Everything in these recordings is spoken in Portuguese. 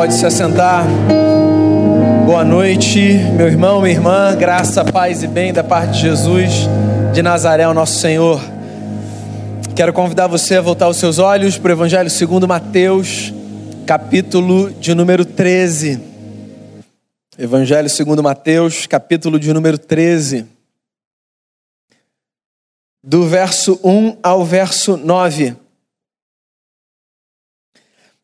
pode se assentar. Boa noite, meu irmão, minha irmã. Graça, paz e bem da parte de Jesus de Nazaré, o nosso Senhor. Quero convidar você a voltar os seus olhos para o Evangelho segundo Mateus, capítulo de número 13. Evangelho segundo Mateus, capítulo de número 13. Do verso 1 ao verso 9.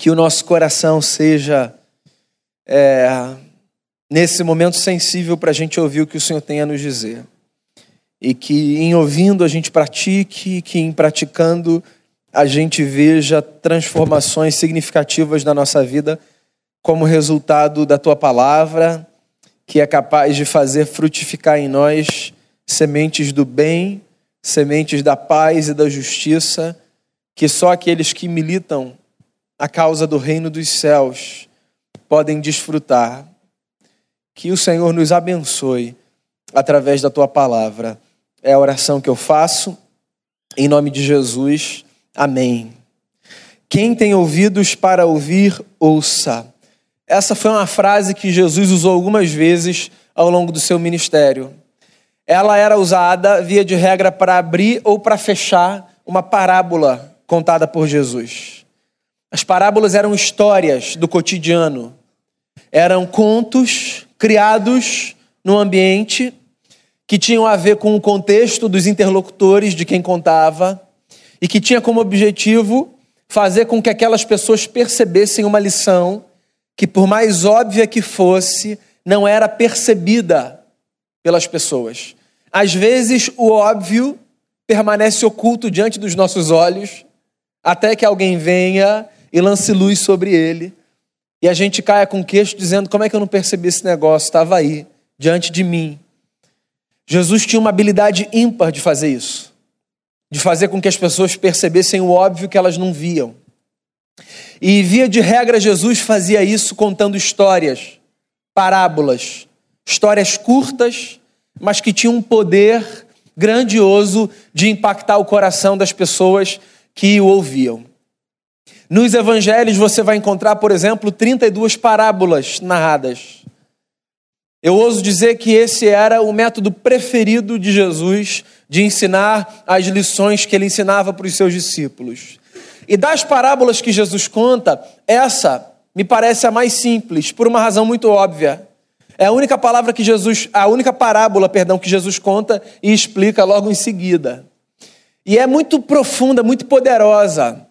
que o nosso coração seja é, nesse momento sensível para a gente ouvir o que o Senhor tem a nos dizer. E que em ouvindo a gente pratique, que em praticando a gente veja transformações significativas na nossa vida como resultado da tua palavra, que é capaz de fazer frutificar em nós sementes do bem, sementes da paz e da justiça, que só aqueles que militam a causa do reino dos céus podem desfrutar. Que o Senhor nos abençoe através da tua palavra. É a oração que eu faço. Em nome de Jesus. Amém. Quem tem ouvidos para ouvir, ouça. Essa foi uma frase que Jesus usou algumas vezes ao longo do seu ministério. Ela era usada, via de regra, para abrir ou para fechar uma parábola contada por Jesus. As parábolas eram histórias do cotidiano, eram contos criados no ambiente que tinham a ver com o contexto dos interlocutores de quem contava e que tinha como objetivo fazer com que aquelas pessoas percebessem uma lição que, por mais óbvia que fosse, não era percebida pelas pessoas. Às vezes, o óbvio permanece oculto diante dos nossos olhos, até que alguém venha e lance luz sobre ele. E a gente caia com queixo dizendo: como é que eu não percebi esse negócio? Estava aí, diante de mim. Jesus tinha uma habilidade ímpar de fazer isso, de fazer com que as pessoas percebessem o óbvio que elas não viam. E via de regra, Jesus fazia isso contando histórias, parábolas, histórias curtas, mas que tinham um poder grandioso de impactar o coração das pessoas que o ouviam. Nos evangelhos você vai encontrar, por exemplo, 32 parábolas narradas. Eu ouso dizer que esse era o método preferido de Jesus de ensinar as lições que ele ensinava para os seus discípulos. E das parábolas que Jesus conta, essa me parece a mais simples, por uma razão muito óbvia. É a única palavra que Jesus, a única parábola, perdão, que Jesus conta e explica logo em seguida. E é muito profunda, muito poderosa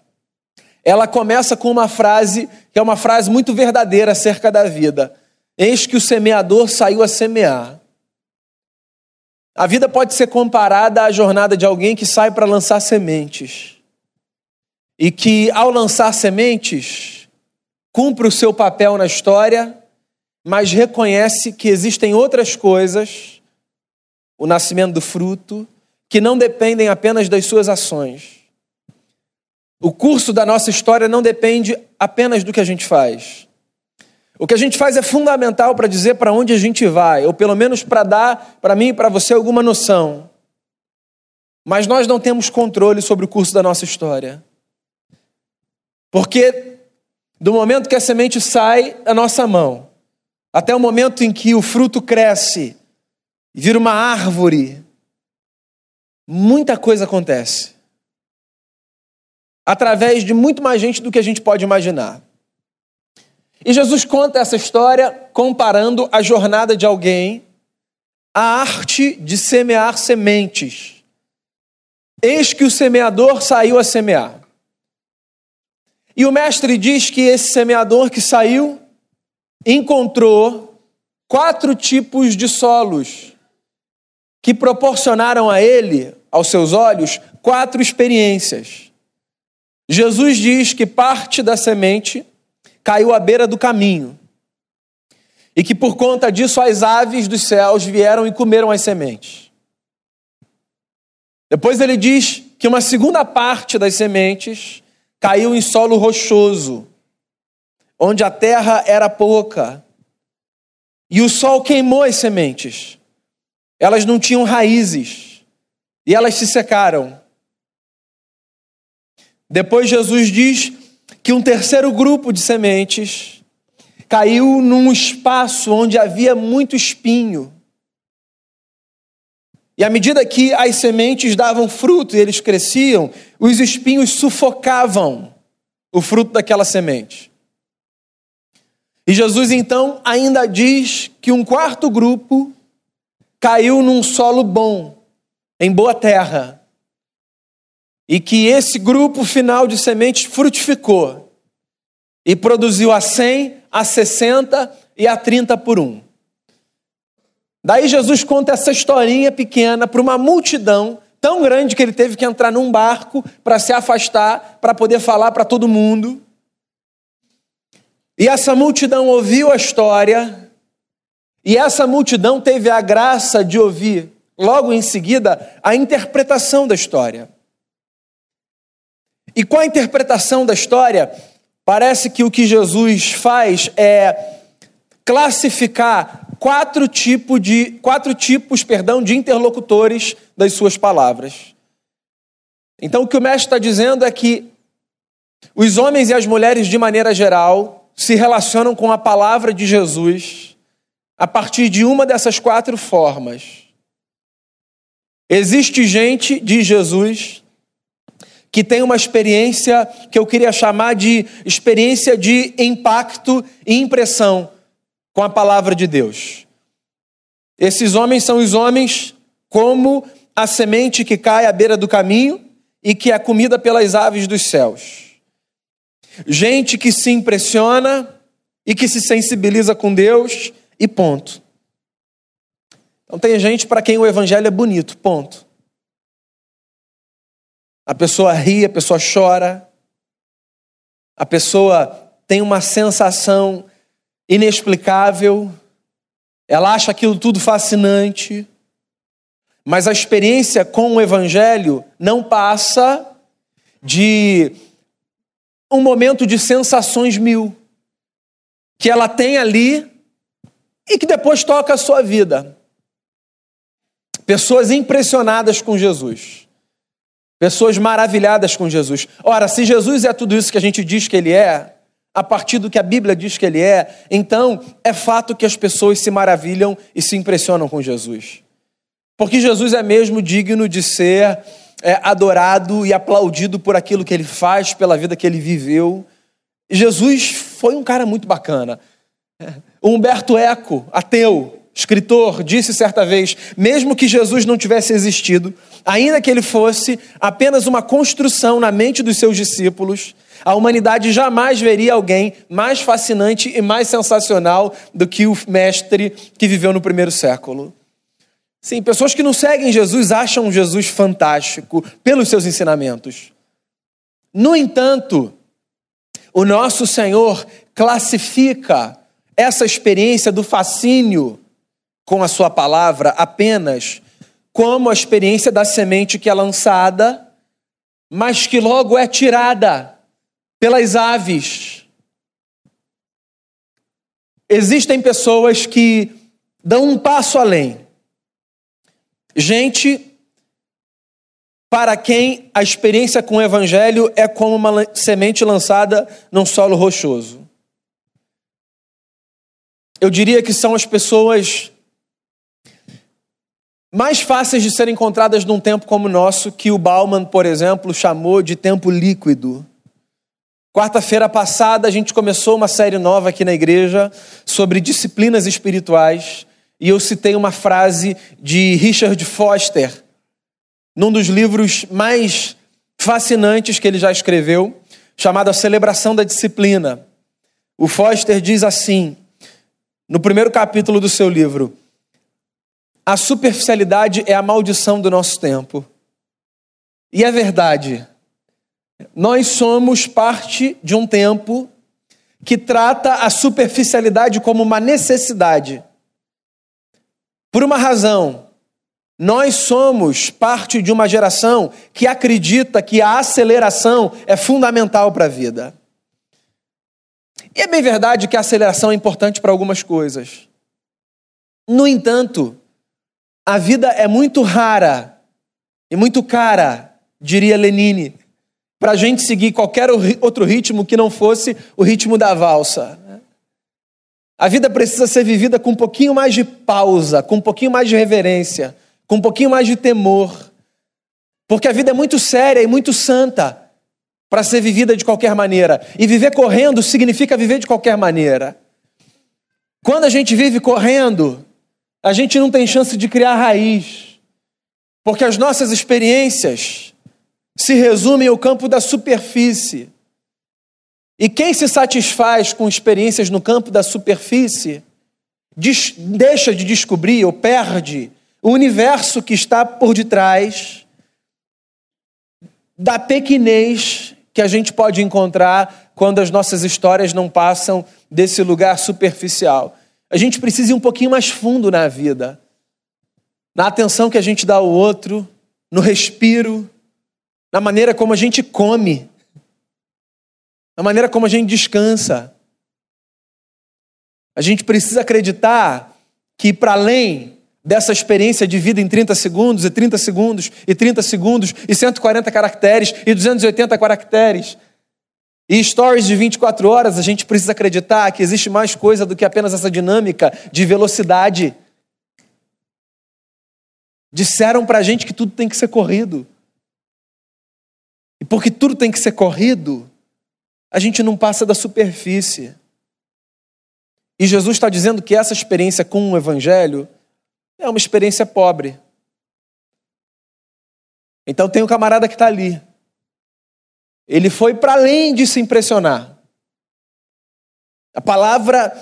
ela começa com uma frase que é uma frase muito verdadeira acerca da vida. Eis que o semeador saiu a semear. A vida pode ser comparada à jornada de alguém que sai para lançar sementes. E que, ao lançar sementes, cumpre o seu papel na história, mas reconhece que existem outras coisas, o nascimento do fruto, que não dependem apenas das suas ações. O curso da nossa história não depende apenas do que a gente faz. O que a gente faz é fundamental para dizer para onde a gente vai, ou pelo menos para dar para mim e para você alguma noção. Mas nós não temos controle sobre o curso da nossa história. Porque do momento que a semente sai da nossa mão, até o momento em que o fruto cresce e vira uma árvore, muita coisa acontece através de muito mais gente do que a gente pode imaginar. E Jesus conta essa história comparando a jornada de alguém à arte de semear sementes. Eis que o semeador saiu a semear. E o mestre diz que esse semeador que saiu encontrou quatro tipos de solos que proporcionaram a ele, aos seus olhos, quatro experiências. Jesus diz que parte da semente caiu à beira do caminho e que por conta disso as aves dos céus vieram e comeram as sementes. Depois ele diz que uma segunda parte das sementes caiu em solo rochoso, onde a terra era pouca, e o sol queimou as sementes. Elas não tinham raízes e elas se secaram. Depois Jesus diz que um terceiro grupo de sementes caiu num espaço onde havia muito espinho. E à medida que as sementes davam fruto e eles cresciam, os espinhos sufocavam o fruto daquela semente. E Jesus então ainda diz que um quarto grupo caiu num solo bom, em boa terra, e que esse grupo final de sementes frutificou e produziu a 100, a 60 e a 30 por um. Daí Jesus conta essa historinha pequena para uma multidão tão grande que ele teve que entrar num barco para se afastar, para poder falar para todo mundo. E essa multidão ouviu a história, e essa multidão teve a graça de ouvir, logo em seguida, a interpretação da história. E com a interpretação da história, parece que o que Jesus faz é classificar quatro tipos de quatro tipos, perdão, de interlocutores das suas palavras. Então o que o mestre está dizendo é que os homens e as mulheres de maneira geral se relacionam com a palavra de Jesus a partir de uma dessas quatro formas. Existe gente de Jesus que tem uma experiência que eu queria chamar de experiência de impacto e impressão com a palavra de Deus. Esses homens são os homens como a semente que cai à beira do caminho e que é comida pelas aves dos céus. Gente que se impressiona e que se sensibiliza com Deus e ponto. Então tem gente para quem o evangelho é bonito, ponto. A pessoa ri, a pessoa chora, a pessoa tem uma sensação inexplicável, ela acha aquilo tudo fascinante, mas a experiência com o Evangelho não passa de um momento de sensações mil, que ela tem ali e que depois toca a sua vida. Pessoas impressionadas com Jesus. Pessoas maravilhadas com Jesus. Ora, se Jesus é tudo isso que a gente diz que ele é, a partir do que a Bíblia diz que ele é, então é fato que as pessoas se maravilham e se impressionam com Jesus. Porque Jesus é mesmo digno de ser é, adorado e aplaudido por aquilo que ele faz, pela vida que ele viveu. Jesus foi um cara muito bacana. O Humberto Eco, ateu, escritor, disse certa vez: mesmo que Jesus não tivesse existido, ainda que ele fosse apenas uma construção na mente dos seus discípulos, a humanidade jamais veria alguém mais fascinante e mais sensacional do que o mestre que viveu no primeiro século. Sim, pessoas que não seguem Jesus acham Jesus fantástico pelos seus ensinamentos. No entanto, o nosso Senhor classifica essa experiência do fascínio com a sua palavra apenas como a experiência da semente que é lançada, mas que logo é tirada pelas aves. Existem pessoas que dão um passo além. Gente para quem a experiência com o evangelho é como uma semente lançada num solo rochoso. Eu diria que são as pessoas mais fáceis de serem encontradas num tempo como o nosso, que o Bauman, por exemplo, chamou de tempo líquido. Quarta-feira passada a gente começou uma série nova aqui na igreja sobre disciplinas espirituais e eu citei uma frase de Richard Foster, num dos livros mais fascinantes que ele já escreveu, chamado A Celebração da Disciplina. O Foster diz assim, no primeiro capítulo do seu livro: A superficialidade é a maldição do nosso tempo. E é verdade. Nós somos parte de um tempo que trata a superficialidade como uma necessidade. Por uma razão, nós somos parte de uma geração que acredita que a aceleração é fundamental para a vida. E é bem verdade que a aceleração é importante para algumas coisas. No entanto, a vida é muito rara e muito cara, diria Lenine, para a gente seguir qualquer outro ritmo que não fosse o ritmo da valsa. A vida precisa ser vivida com um pouquinho mais de pausa, com um pouquinho mais de reverência, com um pouquinho mais de temor. Porque a vida é muito séria e muito santa para ser vivida de qualquer maneira. E viver correndo significa viver de qualquer maneira. Quando a gente vive correndo, a gente não tem chance de criar raiz. Porque as nossas experiências se resumem ao campo da superfície. E quem se satisfaz com experiências no campo da superfície, deixa de descobrir ou perde o universo que está por detrás da pequenez que a gente pode encontrar quando as nossas histórias não passam desse lugar superficial. A gente precisa ir um pouquinho mais fundo na vida, na atenção que a gente dá ao outro, no respiro, na maneira como a gente come, na maneira como a gente descansa. A gente precisa acreditar que, para além dessa experiência de vida em 30 segundos, e 30 segundos, e 30 segundos, e 140 caracteres, e 280 caracteres, e stories de 24 horas, a gente precisa acreditar que existe mais coisa do que apenas essa dinâmica de velocidade. Disseram para a gente que tudo tem que ser corrido. E porque tudo tem que ser corrido, a gente não passa da superfície. E Jesus está dizendo que essa experiência com o Evangelho é uma experiência pobre. Então tem um camarada que está ali. Ele foi para além de se impressionar. A palavra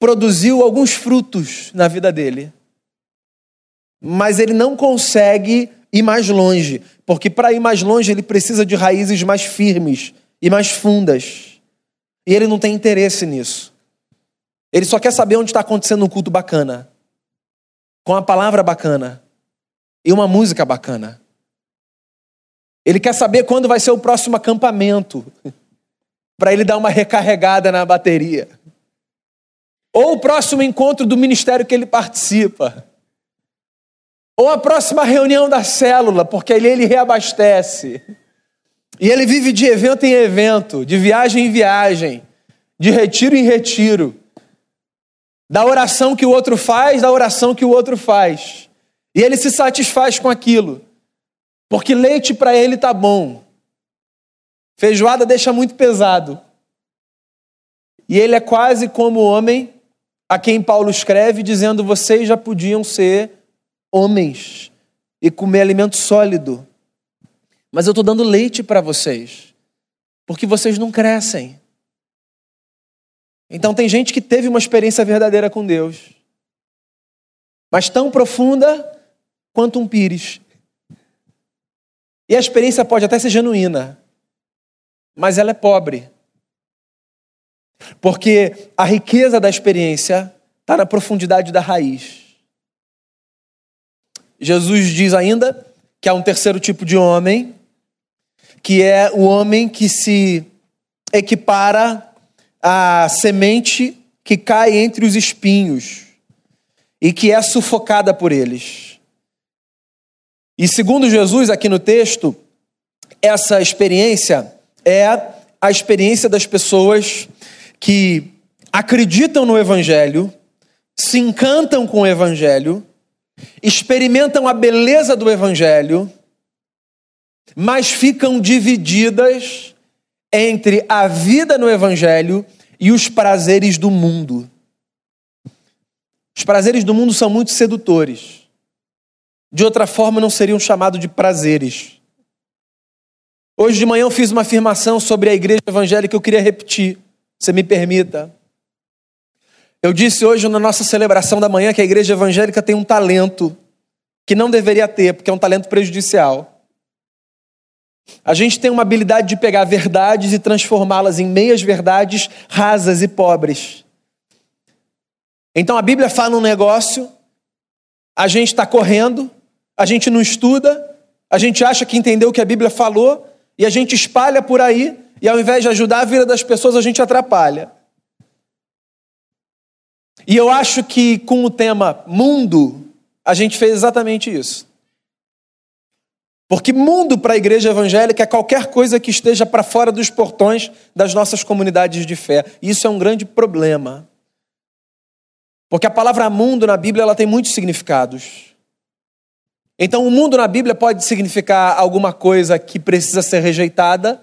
produziu alguns frutos na vida dele. Mas ele não consegue ir mais longe, porque para ir mais longe ele precisa de raízes mais firmes e mais fundas. E ele não tem interesse nisso. Ele só quer saber onde está acontecendo um culto bacana, com a palavra bacana e uma música bacana. Ele quer saber quando vai ser o próximo acampamento, para ele dar uma recarregada na bateria. Ou o próximo encontro do ministério que ele participa. Ou a próxima reunião da célula, porque ali ele reabastece. E ele vive de evento em evento, de viagem em viagem, de retiro em retiro. Da oração que o outro faz, da oração que o outro faz. E ele se satisfaz com aquilo. Porque leite para ele tá bom. Feijoada deixa muito pesado. E ele é quase como o homem a quem Paulo escreve dizendo: vocês já podiam ser homens e comer alimento sólido mas eu estou dando leite para vocês, porque vocês não crescem. Então tem gente que teve uma experiência verdadeira com Deus, mas tão profunda quanto um pires. E a experiência pode até ser genuína, mas ela é pobre. Porque a riqueza da experiência está na profundidade da raiz. Jesus diz ainda que há um terceiro tipo de homem que é o homem que se equipara à semente que cai entre os espinhos e que é sufocada por eles. E segundo Jesus, aqui no texto, essa experiência é a experiência das pessoas que acreditam no Evangelho, se encantam com o Evangelho, experimentam a beleza do Evangelho mas ficam divididas entre a vida no Evangelho e os prazeres do mundo. Os prazeres do mundo são muito sedutores. De outra forma, não seriam chamados de prazeres. Hoje de manhã eu fiz uma afirmação sobre a igreja evangélica que eu queria repetir. Você me permita. Eu disse hoje na nossa celebração da manhã que a igreja evangélica tem um talento que não deveria ter, porque é um talento prejudicial. A gente tem uma habilidade de pegar verdades e transformá-las em meias verdades rasas e pobres. Então a Bíblia fala um negócio, a gente está correndo, a gente não estuda, a gente acha que entendeu o que a Bíblia falou e a gente espalha por aí e ao invés de ajudar a vida das pessoas, a gente atrapalha. E eu acho que com o tema mundo, a gente fez exatamente isso. Porque mundo para a igreja evangélica é qualquer coisa que esteja para fora dos portões das nossas comunidades de fé. E isso é um grande problema. Porque a palavra mundo na Bíblia ela tem muitos significados. Então, o mundo na Bíblia pode significar alguma coisa que precisa ser rejeitada,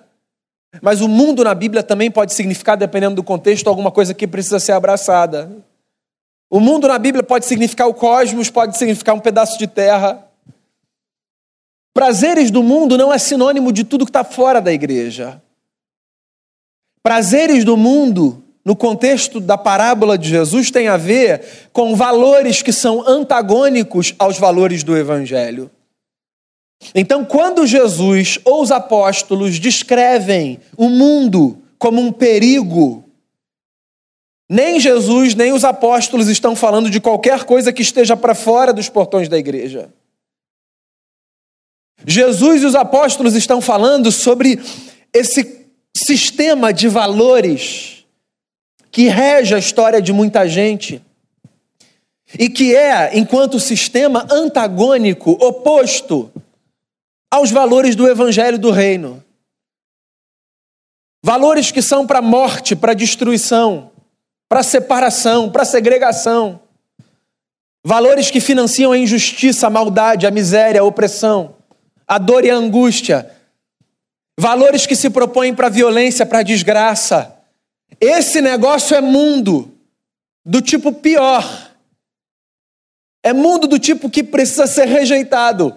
mas o mundo na Bíblia também pode significar, dependendo do contexto, alguma coisa que precisa ser abraçada. O mundo na Bíblia pode significar o cosmos, pode significar um pedaço de terra. Prazeres do mundo não é sinônimo de tudo que está fora da igreja. Prazeres do mundo no contexto da parábola de Jesus, tem a ver com valores que são antagônicos aos valores do Evangelho. Então, quando Jesus ou os apóstolos descrevem o mundo como um perigo, nem Jesus nem os apóstolos estão falando de qualquer coisa que esteja para fora dos portões da igreja. Jesus e os apóstolos estão falando sobre esse sistema de valores que rege a história de muita gente e que é, enquanto sistema antagônico, oposto aos valores do evangelho do reino. Valores que são para morte, para destruição, para separação, para segregação. Valores que financiam a injustiça, a maldade, a miséria, a opressão, a dor e a angústia. Valores que se propõem para a violência, para a desgraça esse negócio é mundo do tipo pior. É mundo do tipo que precisa ser rejeitado.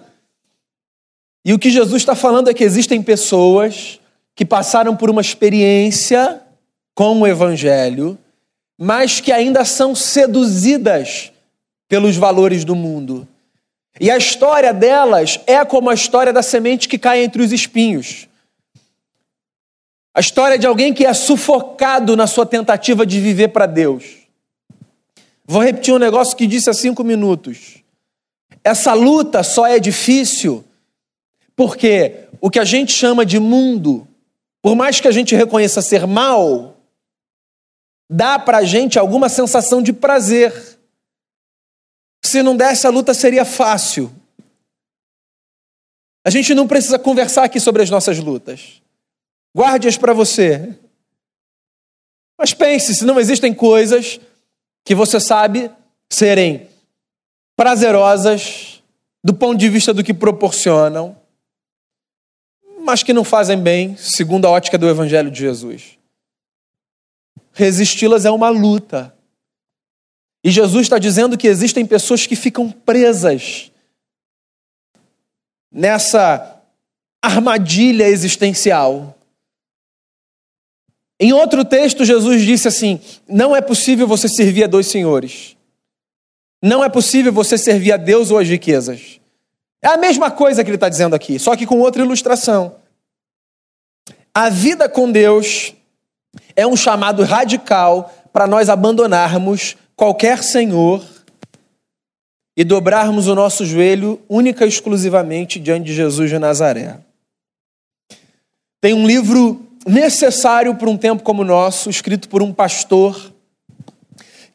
E o que Jesus está falando é que existem pessoas que passaram por uma experiência com o Evangelho, mas que ainda são seduzidas pelos valores do mundo. E a história delas é como a história da semente que cai entre os espinhos. A história de alguém que é sufocado na sua tentativa de viver para Deus. Vou repetir um negócio que disse há cinco minutos. Essa luta só é difícil porque o que a gente chama de mundo, por mais que a gente reconheça ser mal, dá para a gente alguma sensação de prazer. Se não desse, a luta seria fácil. A gente não precisa conversar aqui sobre as nossas lutas. Guarde-as para você. Mas pense, se não existem coisas que você sabe serem prazerosas do ponto de vista do que proporcionam, mas que não fazem bem, segundo a ótica do Evangelho de Jesus. Resisti-las é uma luta. E Jesus está dizendo que existem pessoas que ficam presas nessa armadilha existencial. Em outro texto, Jesus disse assim: Não é possível você servir a dois senhores. Não é possível você servir a Deus ou as riquezas. É a mesma coisa que ele está dizendo aqui, só que com outra ilustração. A vida com Deus é um chamado radical para nós abandonarmos qualquer senhor e dobrarmos o nosso joelho única e exclusivamente diante de Jesus de Nazaré. Tem um livro necessário para um tempo como o nosso, escrito por um pastor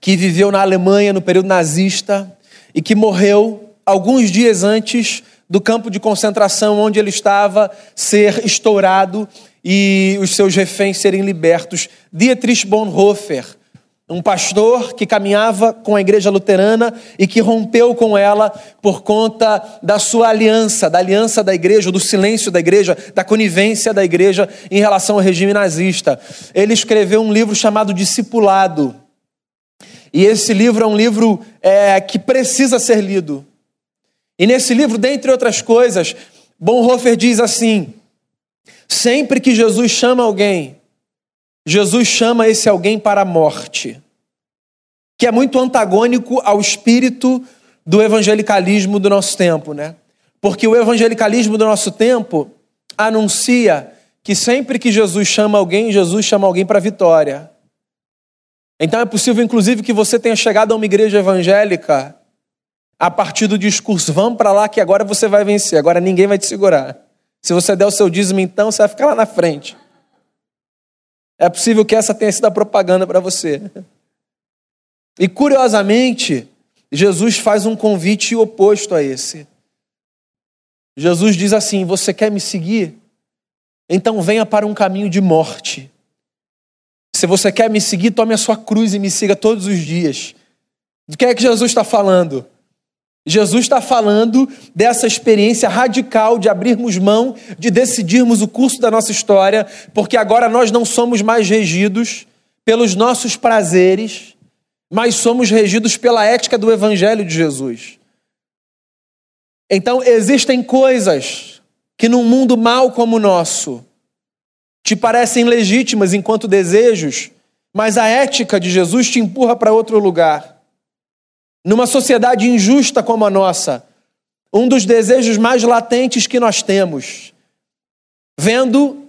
que viveu na Alemanha no período nazista e que morreu alguns dias antes do campo de concentração onde ele estava ser estourado e os seus reféns serem libertos. Dietrich Bonhoeffer, um pastor que caminhava com a igreja luterana e que rompeu com ela por conta da sua aliança, da aliança da igreja, do silêncio da igreja, da conivência da igreja em relação ao regime nazista. Ele escreveu um livro chamado Discipulado. E esse livro é um livro é, que precisa ser lido. E nesse livro, dentre outras coisas, Bonhoeffer diz assim: sempre que Jesus chama alguém Jesus chama esse alguém para a morte, que é muito antagônico ao espírito do evangelicalismo do nosso tempo, né? Porque o evangelicalismo do nosso tempo anuncia que sempre que Jesus chama alguém, Jesus chama alguém para a vitória. Então é possível, inclusive, que você tenha chegado a uma igreja evangélica a partir do discurso: vamos para lá que agora você vai vencer, agora ninguém vai te segurar. Se você der o seu dízimo, então você vai ficar lá na frente. É possível que essa tenha sido a propaganda para você. E curiosamente, Jesus faz um convite oposto a esse. Jesus diz assim: Você quer me seguir? Então venha para um caminho de morte. Se você quer me seguir, tome a sua cruz e me siga todos os dias. Do que é que Jesus está falando? Jesus está falando dessa experiência radical de abrirmos mão, de decidirmos o curso da nossa história, porque agora nós não somos mais regidos pelos nossos prazeres, mas somos regidos pela ética do Evangelho de Jesus. Então, existem coisas que num mundo mau como o nosso te parecem legítimas enquanto desejos, mas a ética de Jesus te empurra para outro lugar. Numa sociedade injusta como a nossa, um dos desejos mais latentes que nós temos, vendo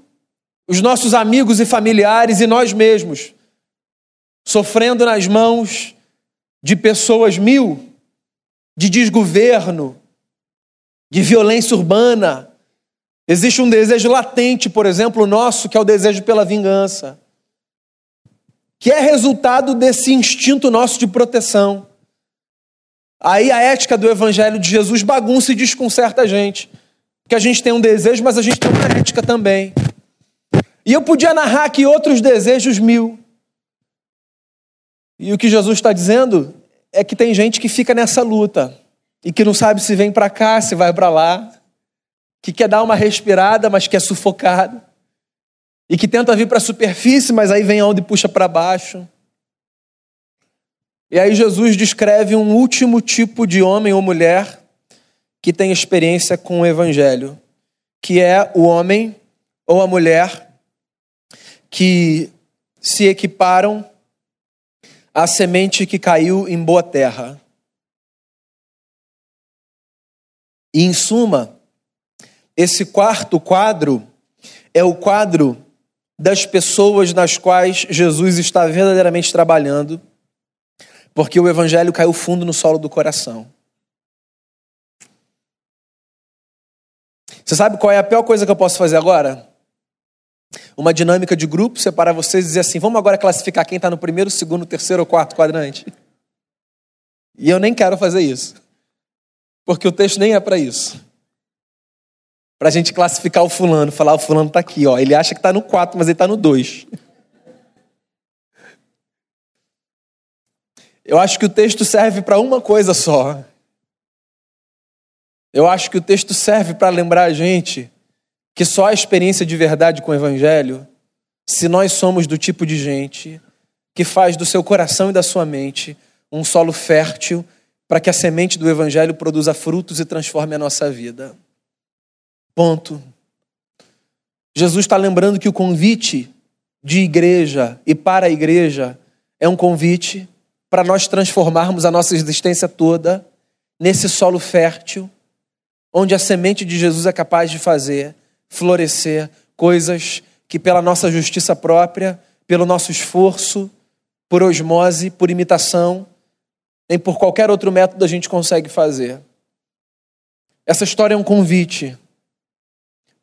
os nossos amigos e familiares e nós mesmos sofrendo nas mãos de pessoas mil, de desgoverno, de violência urbana. Existe um desejo latente, por exemplo, nosso, que é o desejo pela vingança, que é resultado desse instinto nosso de proteção. Aí a ética do evangelho de Jesus bagunça e desconcerta a gente. Que a gente tem um desejo, mas a gente tem uma ética também. E eu podia narrar aqui outros desejos mil. E o que Jesus está dizendo é que tem gente que fica nessa luta e que não sabe se vem para cá, se vai para lá, que quer dar uma respirada, mas que é sufocado, e que tenta vir para a superfície, mas aí vem a onda e puxa para baixo. E aí Jesus descreve um último tipo de homem ou mulher que tem experiência com o evangelho, que é o homem ou a mulher que se equiparam à semente que caiu em boa terra. E em suma, esse quarto quadro é o quadro das pessoas nas quais Jesus está verdadeiramente trabalhando porque o evangelho caiu fundo no solo do coração. Você sabe qual é a pior coisa que eu posso fazer agora? Uma dinâmica de grupo, separar vocês e dizer assim: vamos agora classificar quem está no primeiro, segundo, terceiro ou quarto quadrante. E eu nem quero fazer isso. Porque o texto nem é para isso. Para a gente classificar o fulano, falar o fulano está aqui, ó. Ele acha que está no 4, mas ele está no 2. Eu acho que o texto serve para uma coisa só. Eu acho que o texto serve para lembrar a gente que só a experiência de verdade com o Evangelho, se nós somos do tipo de gente que faz do seu coração e da sua mente um solo fértil para que a semente do Evangelho produza frutos e transforme a nossa vida. Ponto. Jesus está lembrando que o convite de igreja e para a igreja é um convite para nós transformarmos a nossa existência toda nesse solo fértil, onde a semente de Jesus é capaz de fazer florescer coisas que, pela nossa justiça própria, pelo nosso esforço, por osmose, por imitação, nem por qualquer outro método a gente consegue fazer. Essa história é um convite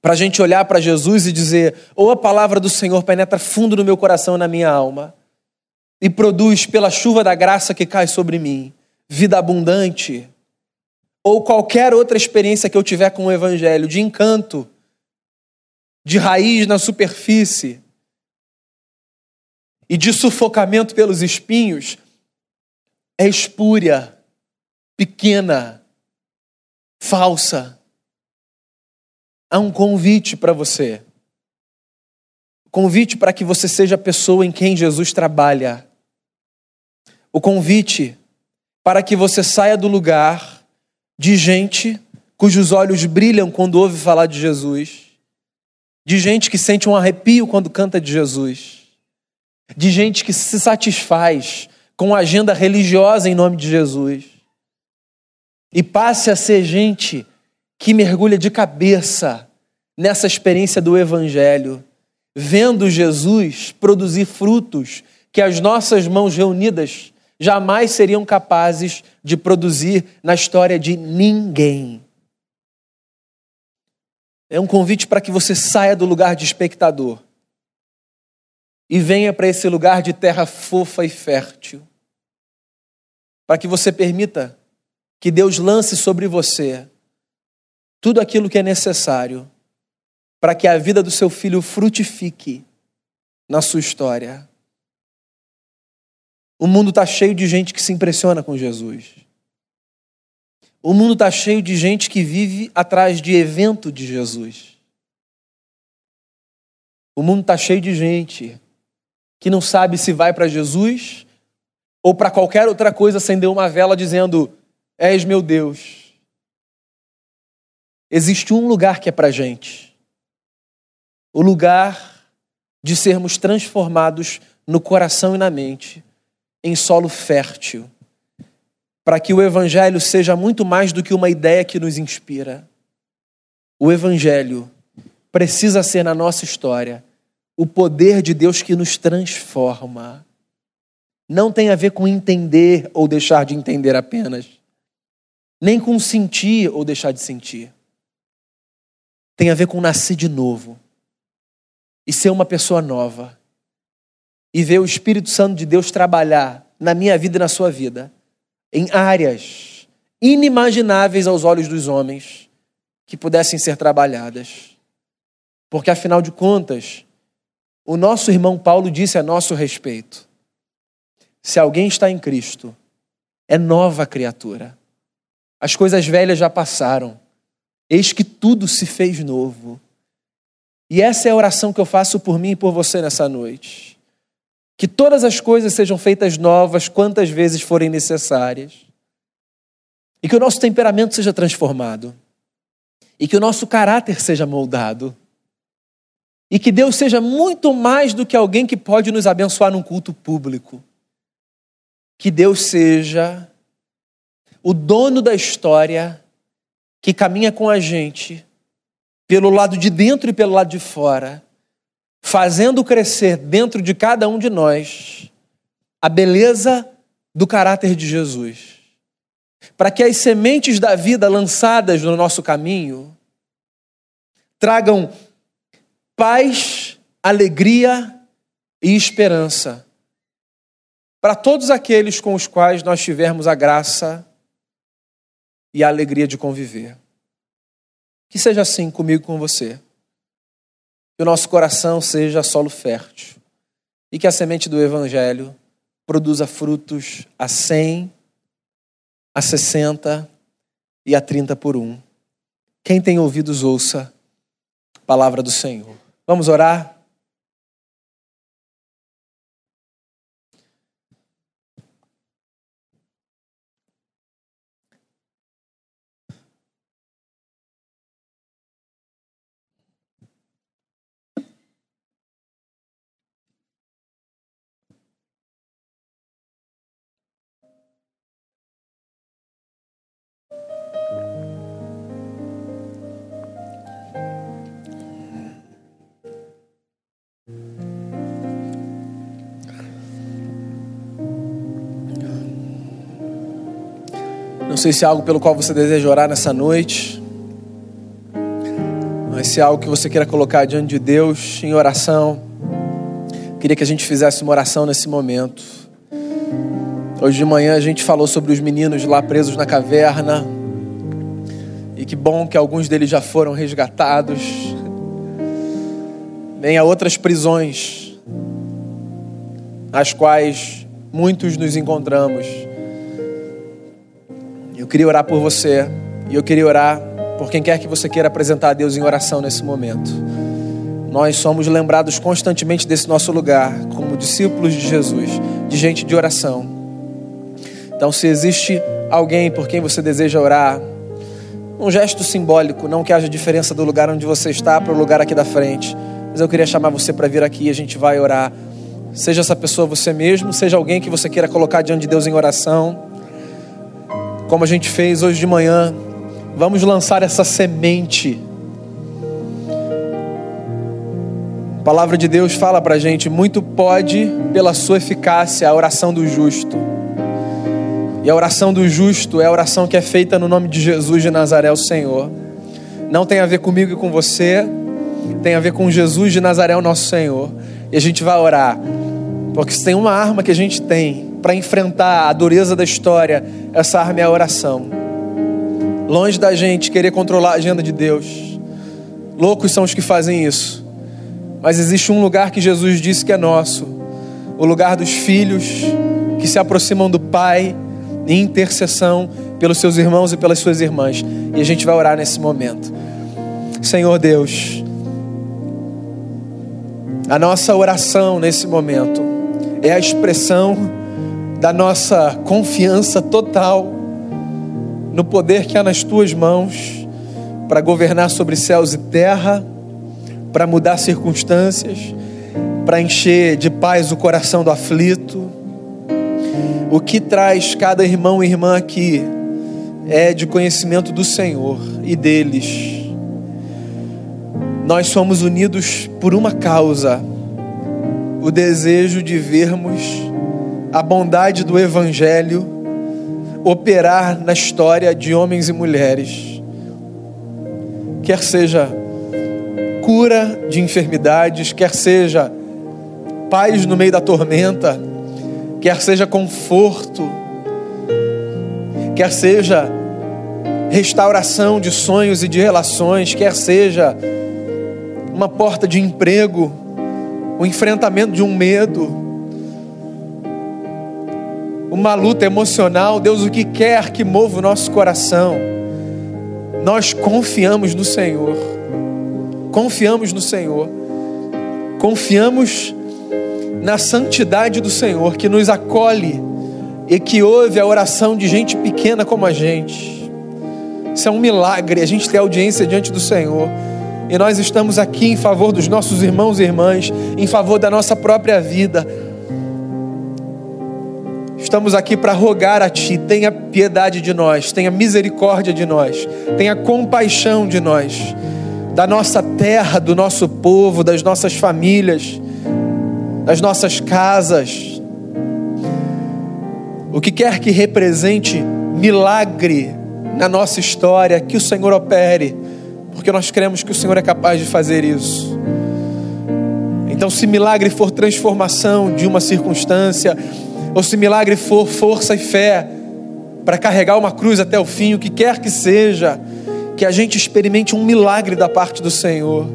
para a gente olhar para Jesus e dizer: ou a palavra do Senhor penetra fundo no meu coração e na minha alma, e produz pela chuva da graça que cai sobre mim vida abundante, ou qualquer outra experiência que eu tiver com o Evangelho, de encanto, de raiz na superfície, e de sufocamento pelos espinhos é espúria, pequena, falsa. Há um convite para você. Convite para que você seja a pessoa em quem Jesus trabalha. O convite para que você saia do lugar de gente cujos olhos brilham quando ouve falar de Jesus, de gente que sente um arrepio quando canta de Jesus, de gente que se satisfaz com a agenda religiosa em nome de Jesus, e passe a ser gente que mergulha de cabeça nessa experiência do Evangelho, vendo Jesus produzir frutos que as nossas mãos reunidas jamais seriam capazes de produzir na história de ninguém. É um convite para que você saia do lugar de espectador e venha para esse lugar de terra fofa e fértil. Para que você permita que Deus lance sobre você tudo aquilo que é necessário para que a vida do seu filho frutifique na sua história. O mundo está cheio de gente que se impressiona com Jesus. O mundo está cheio de gente que vive atrás de evento de Jesus. O mundo está cheio de gente que não sabe se vai para Jesus ou para qualquer outra coisa acender uma vela dizendo: És meu Deus. Existe um lugar que é para gente: o lugar de sermos transformados no coração e na mente em solo fértil para que o Evangelho seja muito mais do que uma ideia que nos inspira. O Evangelho precisa ser na nossa história o poder de Deus que nos transforma. Não tem a ver com entender ou deixar de entender apenas, nem com sentir ou deixar de sentir. Tem a ver com nascer de novo e ser uma pessoa nova e ver o Espírito Santo de Deus trabalhar na minha vida e na sua vida em áreas inimagináveis aos olhos dos homens que pudessem ser trabalhadas. Porque, afinal de contas, o nosso irmão Paulo disse a nosso respeito: se alguém está em Cristo, é nova criatura. As coisas velhas já passaram, eis que tudo se fez novo. E essa é a oração que eu faço por mim e por você nessa noite. Que todas as coisas sejam feitas novas quantas vezes forem necessárias. E que o nosso temperamento seja transformado. E que o nosso caráter seja moldado. E que Deus seja muito mais do que alguém que pode nos abençoar num culto público. Que Deus seja o dono da história que caminha com a gente pelo lado de dentro e pelo lado de fora fazendo crescer dentro de cada um de nós a beleza do caráter de Jesus. Para que as sementes da vida lançadas no nosso caminho tragam paz, alegria e esperança para todos aqueles com os quais nós tivermos a graça e a alegria de conviver. Que seja assim comigo e com você que o nosso coração seja solo fértil e que a semente do Evangelho produza frutos a 100, a 60 e a 30 por um. Quem tem ouvidos, ouça a palavra do Senhor. Vamos orar? Sei se é algo pelo qual você deseja orar nessa noite, mas se é algo que você queira colocar diante de Deus em oração, queria que a gente fizesse uma oração nesse momento. Hoje de manhã a gente falou sobre os meninos lá presos na caverna. E que bom que alguns deles já foram resgatados. Nem outras prisões às quais muitos nos encontramos. Queria orar por você e eu queria orar por quem quer que você queira apresentar a Deus em oração nesse momento. Nós somos lembrados constantemente desse nosso lugar, como discípulos de Jesus, de gente de oração. Então, se existe alguém por quem você deseja orar, um gesto simbólico, não que haja diferença do lugar onde você está para o lugar aqui da frente, mas eu queria chamar você para vir aqui e a gente vai orar. Seja essa pessoa você mesmo, seja alguém que você queira colocar diante de Deus em oração, como a gente fez hoje de manhã, vamos lançar essa semente A palavra de Deus fala para a gente: muito pode, pela sua eficácia, a oração do justo. E a oração do justo é a oração que é feita no nome de Jesus de Nazaré, o Senhor. Não tem a ver comigo e com você, tem a ver com Jesus de Nazaré, o nosso Senhor. E a gente vai orar, porque se tem uma arma que a gente tem para enfrentar a dureza da história, essa arma é a oração. Longe da gente querer controlar a agenda de Deus. Loucos são os que fazem isso. Mas existe um lugar que Jesus disse que é nosso, o lugar dos filhos que se aproximam do Pai em intercessão pelos seus irmãos e pelas suas irmãs. E a gente vai orar nesse momento. Senhor Deus, a nossa oração nesse momento é a expressão da nossa confiança total no poder que há nas tuas mãos para governar sobre céus e terra para mudar circunstâncias, para encher de paz o coração do aflito. O que traz cada irmão e irmã aqui é de conhecimento do Senhor e deles. Nós somos unidos por uma causa, o desejo de vermos a bondade do Evangelho operar na história de homens e mulheres, quer seja cura de enfermidades, quer seja paz no meio da tormenta, quer seja conforto, quer seja restauração de sonhos e de relações, quer seja uma porta de emprego, o enfrentamento de um medo, uma luta emocional, Deus, o que quer que mova o nosso coração, nós confiamos no Senhor confiamos no Senhor, confiamos na santidade do Senhor que nos acolhe e que ouve a oração de gente pequena como a gente. Isso é um milagre, a gente ter audiência diante do Senhor. E nós estamos aqui em favor dos nossos irmãos e irmãs, em favor da nossa própria vida. Estamos aqui para rogar a Ti, tenha piedade de nós, tenha misericórdia de nós, tenha compaixão de nós da nossa terra, do nosso povo, das nossas famílias, das nossas casas. O que quer que represente milagre na nossa história, que o Senhor opere, porque nós cremos que o Senhor é capaz de fazer isso. Então, se milagre for transformação de uma circunstância, ou se milagre for força e fé para carregar uma cruz até o fim, o que quer que seja, que a gente experimente um milagre da parte do Senhor.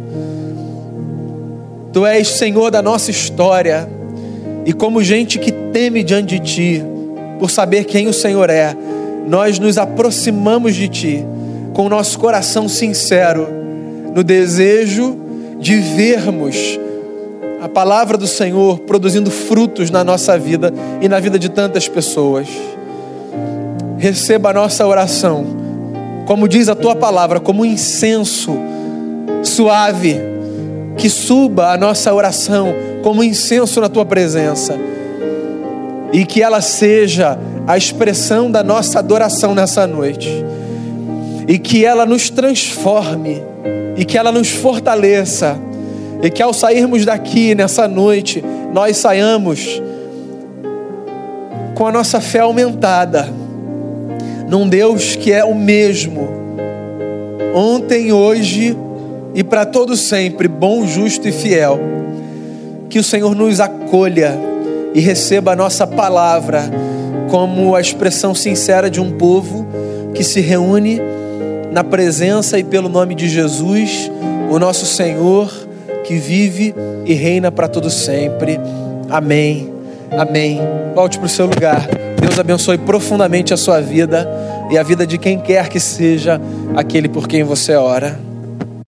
Tu és Senhor da nossa história, e como gente que teme diante de Ti, por saber quem o Senhor é, nós nos aproximamos de Ti com o nosso coração sincero, no desejo de vermos a palavra do Senhor produzindo frutos na nossa vida e na vida de tantas pessoas. Receba a nossa oração. Como diz a tua palavra, como um incenso suave, que suba a nossa oração como um incenso na tua presença, e que ela seja a expressão da nossa adoração nessa noite, e que ela nos transforme, e que ela nos fortaleça, e que ao sairmos daqui nessa noite, nós saiamos com a nossa fé aumentada num Deus que é o mesmo, ontem, hoje e para todo sempre, bom, justo e fiel. Que o Senhor nos acolha e receba a nossa palavra como a expressão sincera de um povo que se reúne na presença e pelo nome de Jesus, o nosso Senhor, que vive e reina para todo sempre. Amém Amém. Volte para o seu lugar. Deus abençoe profundamente a sua vida e a vida de quem quer que seja aquele por quem você ora.